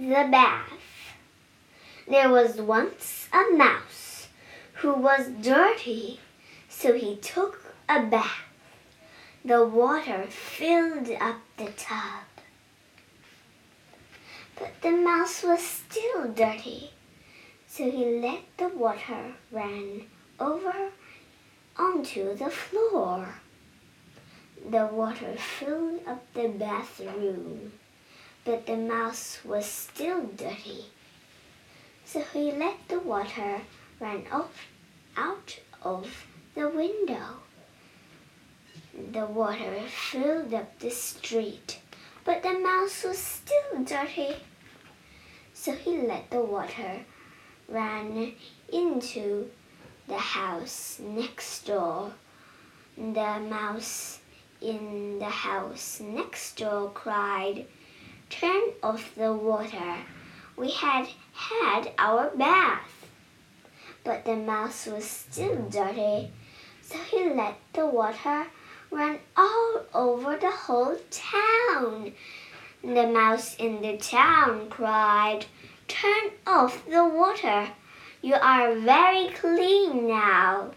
the bath. There was once a mouse who was dirty, so he took a bath. The water filled up the tub. But the mouse was still dirty, so he let the water run over onto the floor. The water filled up the bathroom, but the mouse was still dirty. So he let the water run off, out of the window. The water filled up the street, but the mouse was still dirty. So he let the water run into the house next door. The mouse in the house next door cried, Turn off the water. We had had our bath. But the mouse was still dirty, so he let the water run all over the whole town. The mouse in the town cried, Turn off the water. You are very clean now.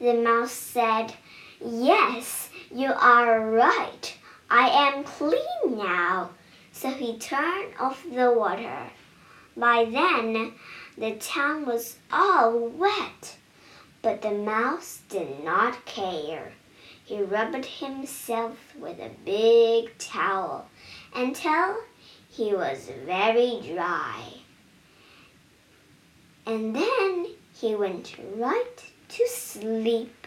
The mouse said, Yes, you are right. I am clean now. So he turned off the water. By then, the town was all wet. But the mouse did not care. He rubbed himself with a big towel until he was very dry. And then he went right to sleep.